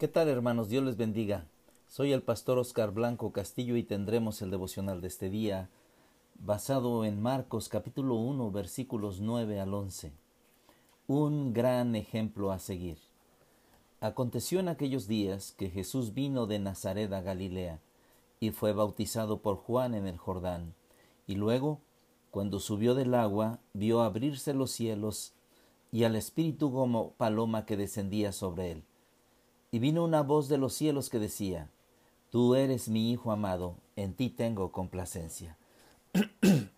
¿Qué tal hermanos? Dios les bendiga. Soy el pastor Oscar Blanco Castillo y tendremos el devocional de este día basado en Marcos capítulo 1 versículos 9 al 11. Un gran ejemplo a seguir. Aconteció en aquellos días que Jesús vino de Nazaret a Galilea y fue bautizado por Juan en el Jordán, y luego, cuando subió del agua, vio abrirse los cielos y al Espíritu como paloma que descendía sobre él y vino una voz de los cielos que decía, Tú eres mi Hijo amado, en ti tengo complacencia.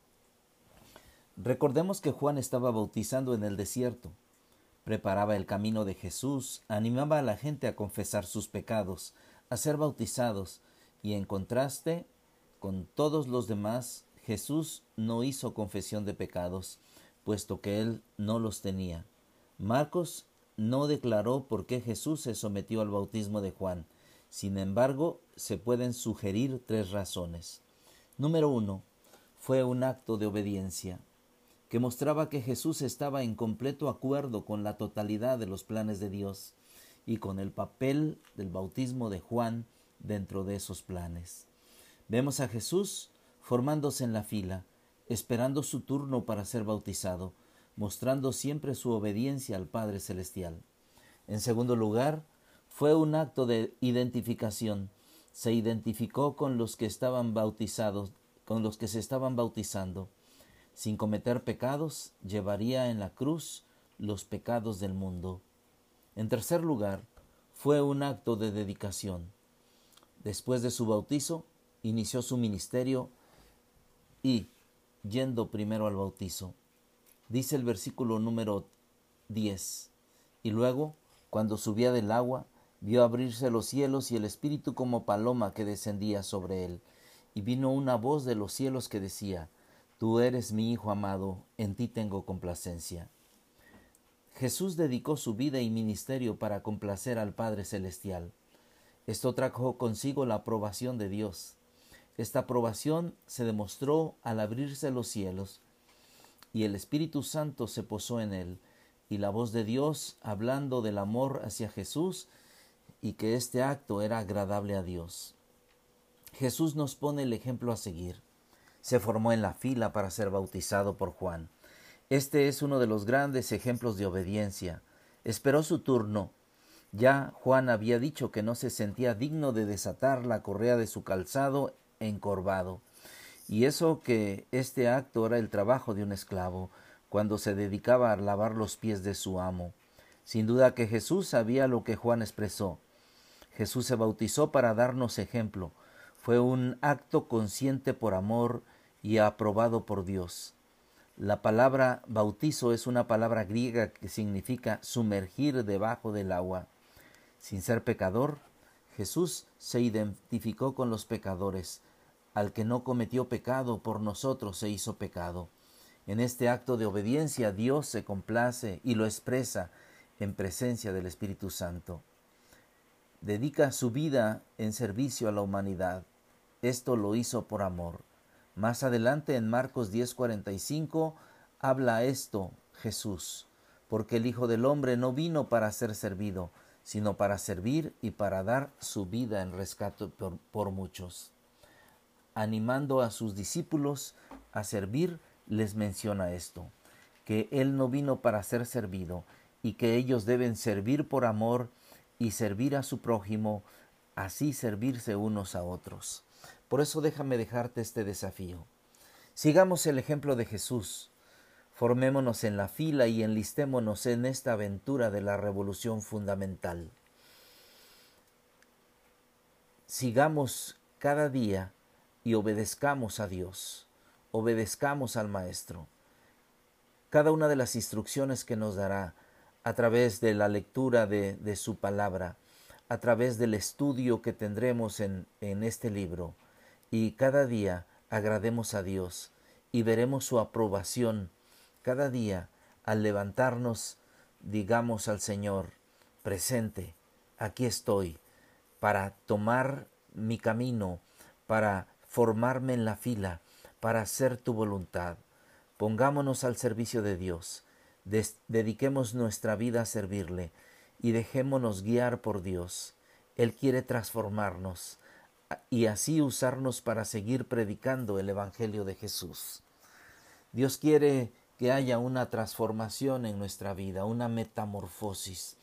Recordemos que Juan estaba bautizando en el desierto, preparaba el camino de Jesús, animaba a la gente a confesar sus pecados, a ser bautizados, y en contraste con todos los demás, Jesús no hizo confesión de pecados, puesto que él no los tenía. Marcos no declaró por qué Jesús se sometió al bautismo de Juan. Sin embargo, se pueden sugerir tres razones. Número uno, fue un acto de obediencia, que mostraba que Jesús estaba en completo acuerdo con la totalidad de los planes de Dios y con el papel del bautismo de Juan dentro de esos planes. Vemos a Jesús formándose en la fila, esperando su turno para ser bautizado, mostrando siempre su obediencia al Padre Celestial. En segundo lugar, fue un acto de identificación. Se identificó con los que estaban bautizados, con los que se estaban bautizando. Sin cometer pecados, llevaría en la cruz los pecados del mundo. En tercer lugar, fue un acto de dedicación. Después de su bautizo, inició su ministerio y, yendo primero al bautizo, dice el versículo número 10. Y luego, cuando subía del agua, vio abrirse los cielos y el Espíritu como paloma que descendía sobre él. Y vino una voz de los cielos que decía, Tú eres mi Hijo amado, en ti tengo complacencia. Jesús dedicó su vida y ministerio para complacer al Padre Celestial. Esto trajo consigo la aprobación de Dios. Esta aprobación se demostró al abrirse los cielos y el Espíritu Santo se posó en él, y la voz de Dios hablando del amor hacia Jesús y que este acto era agradable a Dios. Jesús nos pone el ejemplo a seguir. Se formó en la fila para ser bautizado por Juan. Este es uno de los grandes ejemplos de obediencia. Esperó su turno. Ya Juan había dicho que no se sentía digno de desatar la correa de su calzado encorvado y eso que este acto era el trabajo de un esclavo, cuando se dedicaba a lavar los pies de su amo. Sin duda que Jesús sabía lo que Juan expresó. Jesús se bautizó para darnos ejemplo. Fue un acto consciente por amor y aprobado por Dios. La palabra bautizo es una palabra griega que significa sumergir debajo del agua. Sin ser pecador, Jesús se identificó con los pecadores, al que no cometió pecado por nosotros se hizo pecado. En este acto de obediencia Dios se complace y lo expresa en presencia del Espíritu Santo. Dedica su vida en servicio a la humanidad. Esto lo hizo por amor. Más adelante en Marcos 10:45 habla esto Jesús, porque el Hijo del Hombre no vino para ser servido, sino para servir y para dar su vida en rescate por, por muchos animando a sus discípulos a servir, les menciona esto, que Él no vino para ser servido y que ellos deben servir por amor y servir a su prójimo, así servirse unos a otros. Por eso déjame dejarte este desafío. Sigamos el ejemplo de Jesús. Formémonos en la fila y enlistémonos en esta aventura de la revolución fundamental. Sigamos cada día y obedezcamos a Dios, obedezcamos al Maestro. Cada una de las instrucciones que nos dará a través de la lectura de, de su palabra, a través del estudio que tendremos en, en este libro, y cada día agrademos a Dios y veremos su aprobación. Cada día, al levantarnos, digamos al Señor, presente, aquí estoy, para tomar mi camino, para formarme en la fila para hacer tu voluntad. Pongámonos al servicio de Dios, dediquemos nuestra vida a servirle y dejémonos guiar por Dios. Él quiere transformarnos y así usarnos para seguir predicando el Evangelio de Jesús. Dios quiere que haya una transformación en nuestra vida, una metamorfosis.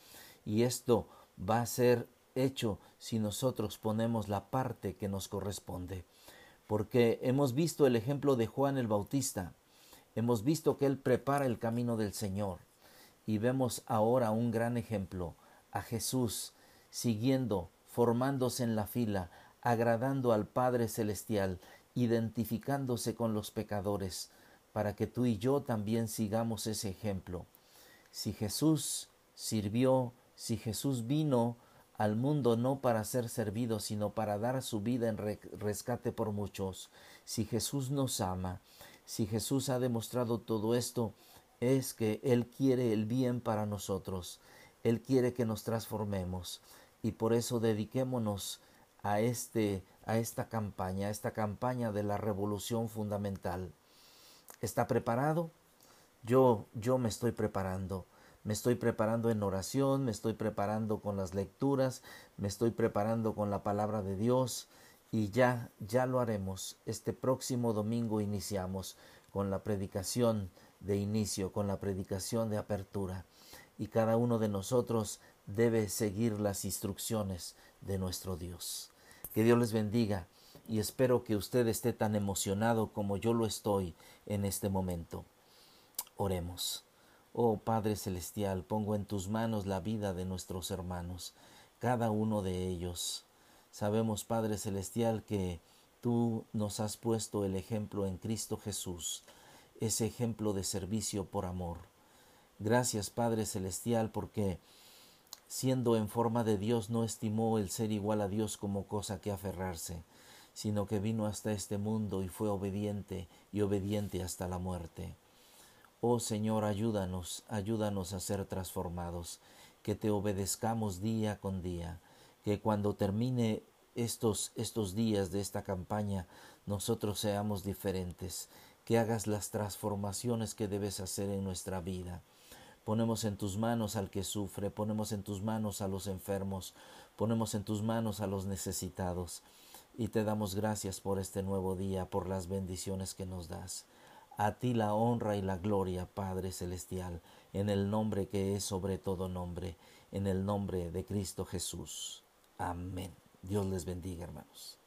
Y esto va a ser hecho si nosotros ponemos la parte que nos corresponde. Porque hemos visto el ejemplo de Juan el Bautista, hemos visto que él prepara el camino del Señor y vemos ahora un gran ejemplo a Jesús siguiendo, formándose en la fila, agradando al Padre Celestial, identificándose con los pecadores, para que tú y yo también sigamos ese ejemplo. Si Jesús sirvió, si Jesús vino al mundo no para ser servido, sino para dar su vida en rescate por muchos, si Jesús nos ama, si Jesús ha demostrado todo esto, es que Él quiere el bien para nosotros, Él quiere que nos transformemos, y por eso dediquémonos a este a esta campaña, a esta campaña de la revolución fundamental. ¿Está preparado? Yo yo me estoy preparando. Me estoy preparando en oración, me estoy preparando con las lecturas, me estoy preparando con la palabra de Dios y ya ya lo haremos. Este próximo domingo iniciamos con la predicación de inicio, con la predicación de apertura y cada uno de nosotros debe seguir las instrucciones de nuestro Dios. Que Dios les bendiga y espero que usted esté tan emocionado como yo lo estoy en este momento. Oremos. Oh Padre Celestial, pongo en tus manos la vida de nuestros hermanos, cada uno de ellos. Sabemos, Padre Celestial, que tú nos has puesto el ejemplo en Cristo Jesús, ese ejemplo de servicio por amor. Gracias, Padre Celestial, porque siendo en forma de Dios, no estimó el ser igual a Dios como cosa que aferrarse, sino que vino hasta este mundo y fue obediente y obediente hasta la muerte. Oh Señor, ayúdanos, ayúdanos a ser transformados, que te obedezcamos día con día, que cuando termine estos, estos días de esta campaña nosotros seamos diferentes, que hagas las transformaciones que debes hacer en nuestra vida Ponemos en tus manos al que sufre, ponemos en tus manos a los enfermos, ponemos en tus manos a los necesitados. Y te damos gracias por este nuevo día, por las bendiciones que nos das. A ti la honra y la gloria, Padre Celestial, en el nombre que es sobre todo nombre, en el nombre de Cristo Jesús. Amén. Dios les bendiga, hermanos.